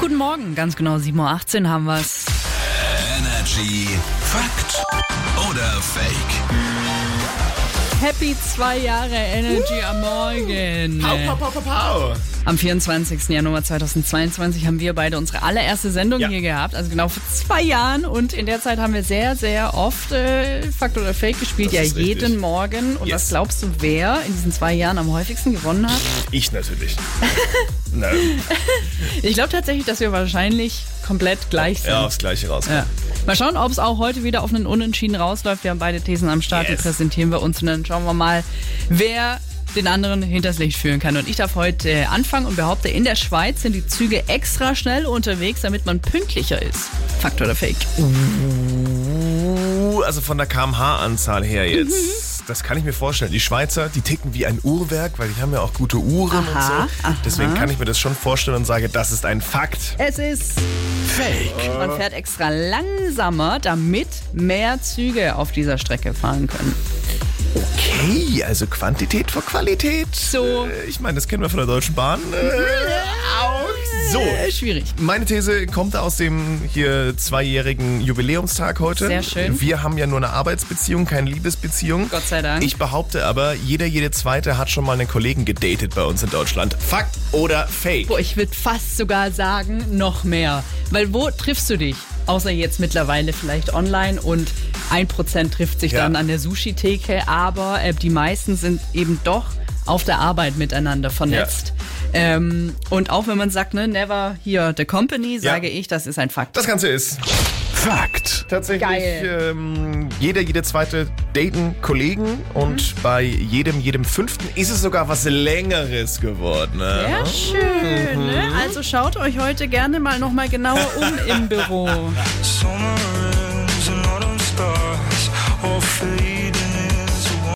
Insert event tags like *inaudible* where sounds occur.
Guten Morgen, ganz genau 7.18 Uhr haben wir's. Energy Fakt oder Fake? Happy zwei Jahre Energy am Morgen. Pau, pau, pau, pau. Am 24. Januar 2022 haben wir beide unsere allererste Sendung Ja. hier gehabt, also genau vor zwei Jahren. Und in der Zeit haben wir sehr, sehr oft äh, Fakt oder Fake gespielt, Das ja ist richtig. jeden Morgen. Und Yes. was glaubst du, wer in diesen zwei Jahren am häufigsten gewonnen hat? Ich natürlich. *laughs* Na, Ich glaube tatsächlich, dass wir wahrscheinlich komplett gleich sind. ja, aufs Gleiche raus. Ja. Mal schauen, ob es auch heute wieder auf einen Unentschieden rausläuft. Wir haben beide Thesen am Start, Yes. die präsentieren wir uns und dann schauen wir mal, wer den anderen hinters Licht führen kann. Und ich darf heute anfangen und behaupte, in der Schweiz sind die Züge extra schnell unterwegs, damit man pünktlicher ist. Fakt oder Fake? Uh, also von der kmh-Anzahl her Mhm. jetzt. Das kann ich mir vorstellen. Die Schweizer, die ticken wie ein Uhrwerk, weil die haben ja auch gute Uhren und Aha, so. aha. Deswegen kann ich mir das schon vorstellen und sage, das ist ein Fakt. Es ist, Fake. man fährt extra langsamer, damit mehr Züge auf dieser Strecke fahren können. Okay, also Quantität vor Qualität. So. Äh, Ich meine, das kennen wir von der Deutschen Bahn. Äh, *laughs* auch so. Äh, schwierig. Meine These kommt aus dem hier zweijährigen Jubiläumstag heute. Sehr schön. Wir haben ja nur eine Arbeitsbeziehung, keine Liebesbeziehung. Gott sei Dank. Ich behaupte aber, jeder, jede zweite hat schon mal einen Kollegen gedatet bei uns in Deutschland. Fakt oder Fake? Boah, ich würde fast sogar sagen, noch mehr. Weil wo triffst du dich? Außer jetzt mittlerweile vielleicht online und ein Prozent trifft sich Ja. dann an der Sushi-Theke, aber äh, die meisten sind eben doch auf der Arbeit miteinander vernetzt. Ähm, und auch wenn man sagt, ne, never here the company, sage ich, das ist ein Fakt. Das Ganze ist Fakt. tatsächlich Geil. ähm, jeder, jede zweite daten Kollegen und Mhm. bei jedem, jedem fünften ist es sogar was Längeres geworden. Ne? Sehr schön. Ne? Also schaut euch heute gerne mal nochmal genauer um im Büro. *laughs*